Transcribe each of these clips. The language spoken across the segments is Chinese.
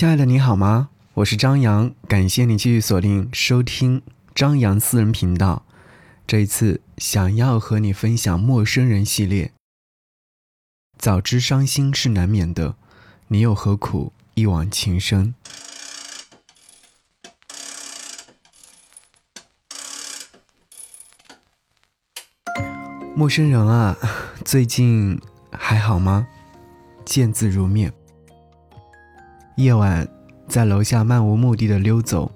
亲爱的，你好吗？我是张扬，感谢你继续锁定收听张扬私人频道。这一次想要和你分享陌生人系列。早知伤心是难免的，你又何苦一往情深？陌生人啊，最近还好吗？见字如面。夜晚，在楼下漫无目的的溜走，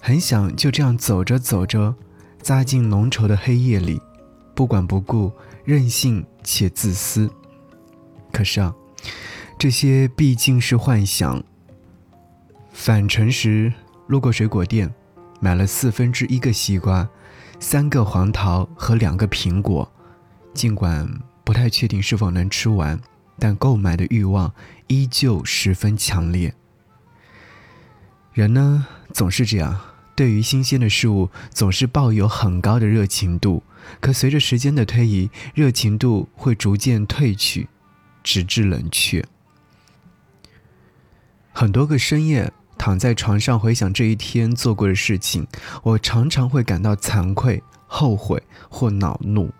很想就这样走着走着，扎进浓稠的黑夜里，不管不顾，任性且自私。可是啊，这些毕竟是幻想。返程时路过水果店，买了四分之一个西瓜，三个黄桃和两个苹果。尽管不太确定是否能吃完，但购买的欲望依旧十分强烈。人呢，总是这样，对于新鲜的事物总是抱有很高的热情度，可随着时间的推移，热情度会逐渐褪去，直至冷却。很多个深夜躺在床上回想这一天做过的事情，我常常会感到惭愧、后悔或恼怒。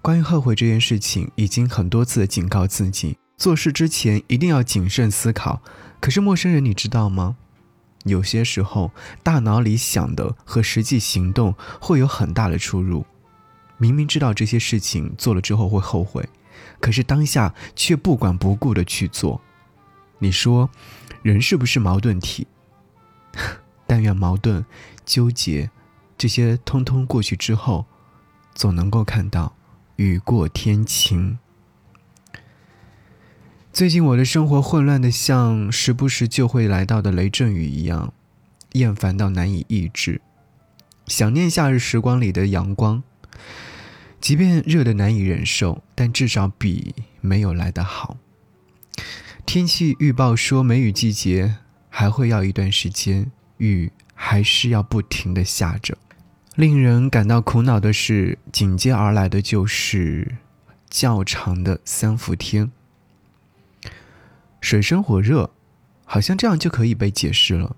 关于后悔这件事情，已经很多次警告自己，做事之前一定要谨慎思考。可是陌生人，你知道吗？有些时候，大脑里想的和实际行动会有很大的出入。明明知道这些事情做了之后会后悔，可是当下却不管不顾的去做。你说，人是不是矛盾体？但愿矛盾、纠结这些通通过去之后，总能够看到。雨过天晴。最近我的生活混乱的像时不时就会来到的雷阵雨一样，厌烦到难以抑制。想念夏日时光里的阳光，即便热的难以忍受，但至少比没有来得好。天气预报说梅雨季节还会要一段时间，雨还是要不停的下着。令人感到苦恼的是，紧接而来的就是较长的三伏天。水深火热，好像这样就可以被解释了。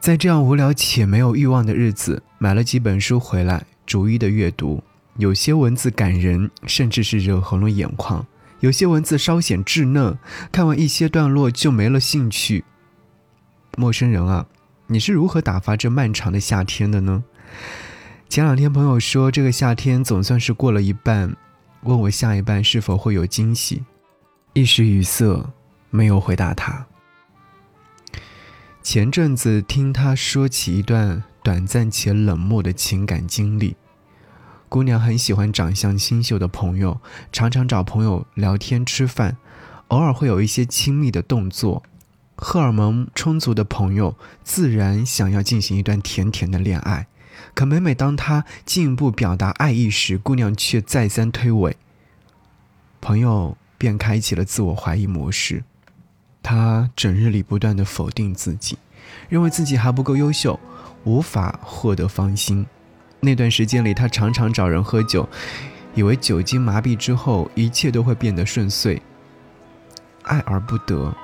在这样无聊且没有欲望的日子，买了几本书回来，逐一的阅读。有些文字感人，甚至是惹红了眼眶；有些文字稍显稚嫩，看完一些段落就没了兴趣。陌生人啊！你是如何打发这漫长的夏天的呢？前两天朋友说这个夏天总算是过了一半，问我下一半是否会有惊喜，一时语塞，没有回答他。前阵子听他说起一段短暂且冷漠的情感经历，姑娘很喜欢长相清秀的朋友，常常找朋友聊天吃饭，偶尔会有一些亲密的动作。荷尔蒙充足的朋友自然想要进行一段甜甜的恋爱，可每每当他进一步表达爱意时，姑娘却再三推诿。朋友便开启了自我怀疑模式，他整日里不断的否定自己，认为自己还不够优秀，无法获得芳心。那段时间里，他常常找人喝酒，以为酒精麻痹之后一切都会变得顺遂。爱而不得。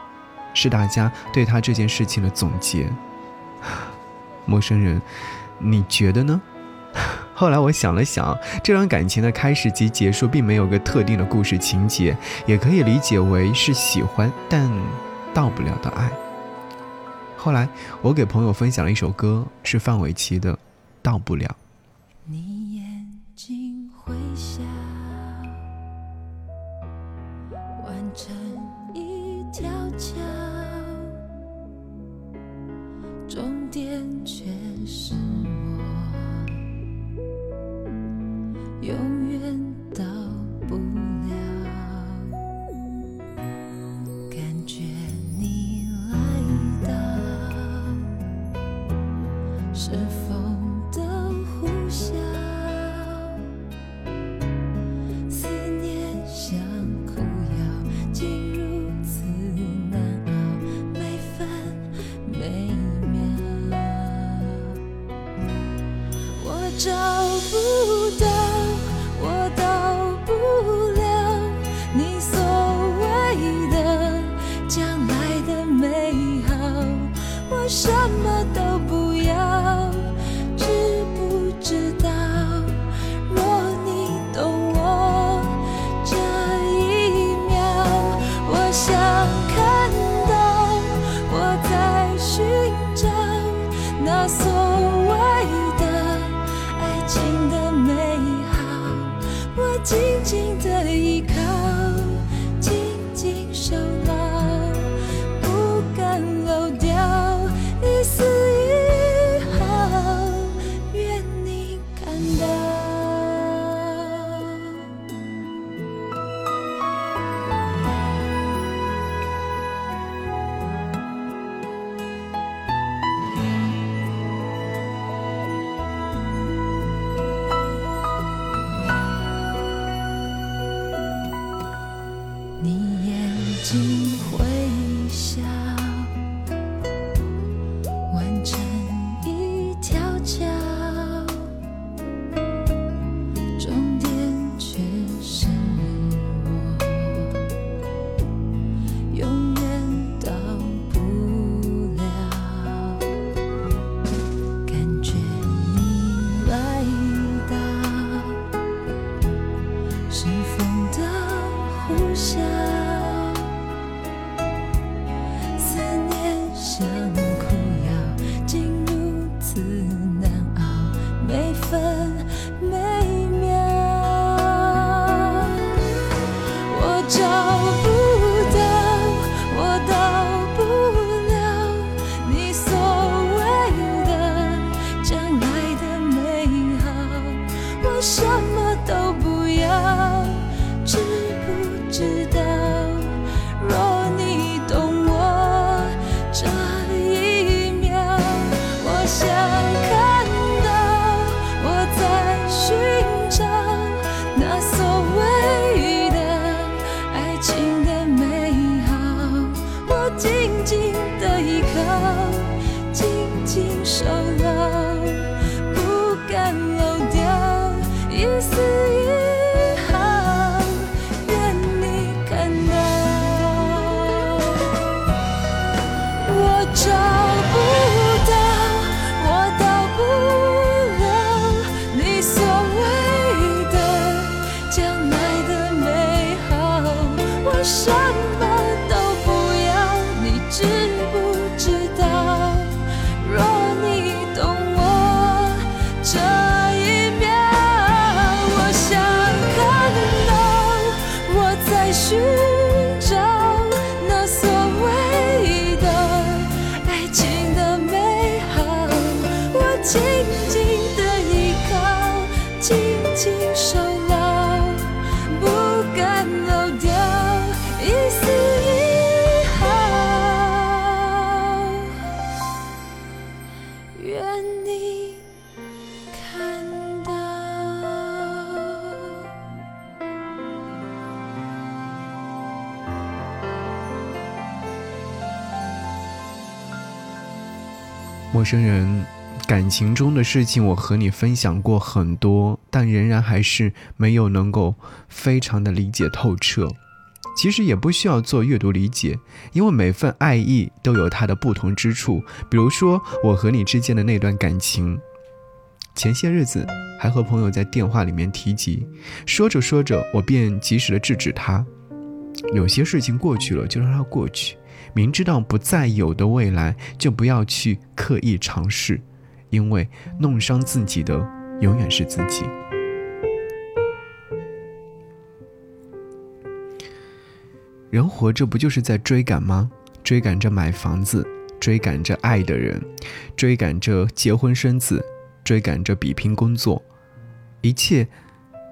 是大家对他这件事情的总结。陌生人，你觉得呢？后来我想了想，这段感情的开始及结束并没有个特定的故事情节，也可以理解为是喜欢但到不了的爱。后来我给朋友分享了一首歌，是范玮琪的《到不了》。你永远到不了感觉你来到是风的呼啸思念像苦药竟如此难熬每分每秒我找不到生人，感情中的事情我和你分享过很多，但仍然还是没有能够非常的理解透彻。其实也不需要做阅读理解，因为每份爱意都有它的不同之处。比如说我和你之间的那段感情，前些日子还和朋友在电话里面提及，说着说着我便及时的制止他。有些事情过去了就让它过去，明知道不再有的未来，就不要去刻意尝试，因为弄伤自己的永远是自己。人活着不就是在追赶吗？追赶着买房子，追赶着爱的人，追赶着结婚生子，追赶着比拼工作，一切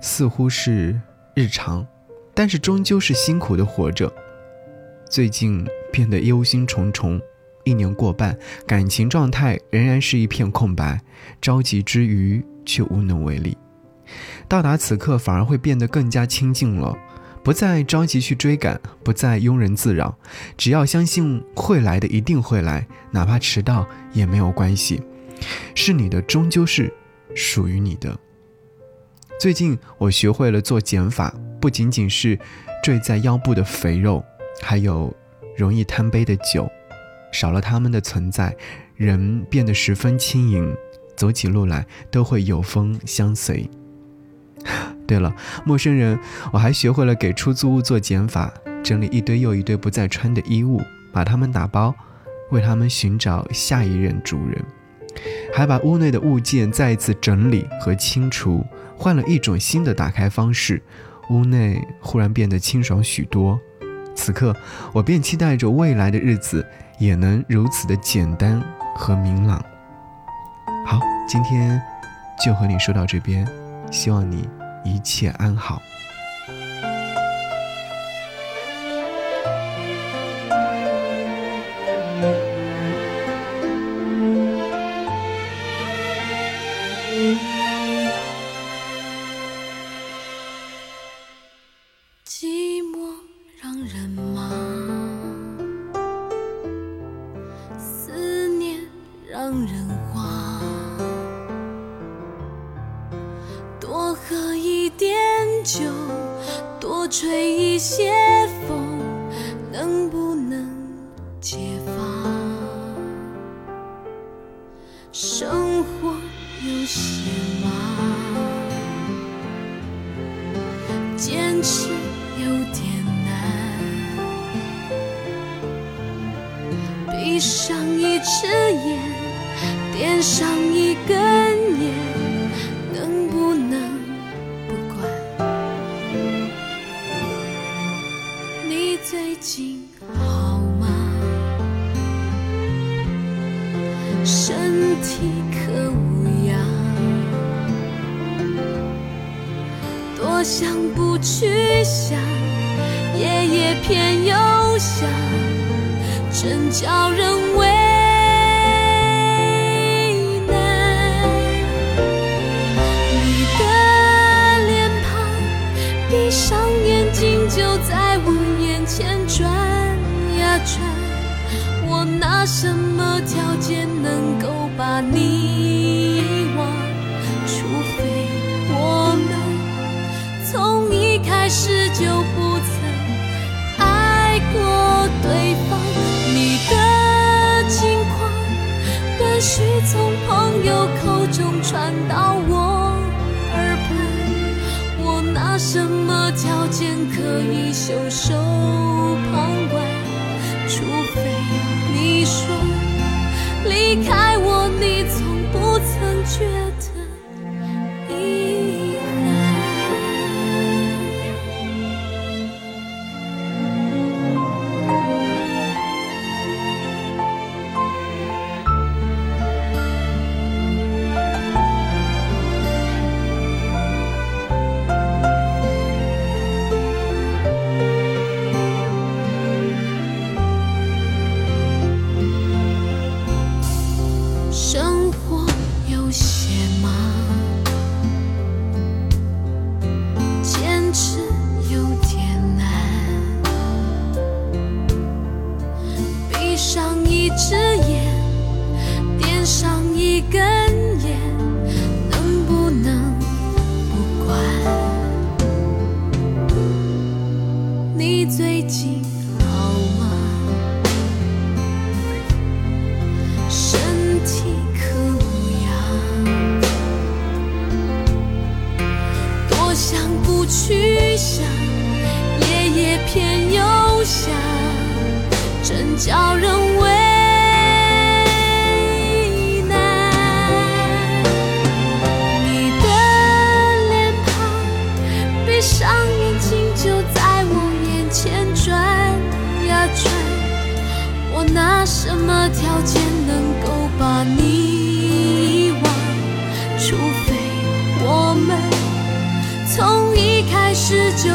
似乎是日常，但是终究是辛苦的活着。最近变得忧心忡忡，一年过半，感情状态仍然是一片空白，着急之余却无能为力。到达此刻，反而会变得更加清静了，不再着急去追赶，不再庸人自扰，只要相信会来的一定会来，哪怕迟到也没有关系，是你的终究是属于你的。最近我学会了做减法，不仅仅是坠在腰部的肥肉，还有容易贪杯的酒，少了它们的存在，人变得十分轻盈，走起路来都会有风相随。对了，陌生人，我还学会了给出租屋做减法，整理一堆又一堆不再穿的衣物，把它们打包，为他们寻找下一任主人，还把屋内的物件再一次整理和清除，换了一种新的打开方式，屋内忽然变得清爽许多。此刻，我便期待着未来的日子也能如此的简单和明朗。好，今天就和你说到这边，希望你一切安好。吹一些风，能不能解放？生活有些忙，坚持有点难。闭上一只眼，点上一根烟，近好吗？身体可无恙？多想不去想，夜夜偏又想。真叫人我拿什么条件能够把你遗忘？除非我们从一开始就不曾爱过对方。你的近况，断续从朋友口中传到我耳畔。我拿什么条件可以袖手旁观？除非你说离开我，你从不曾觉是就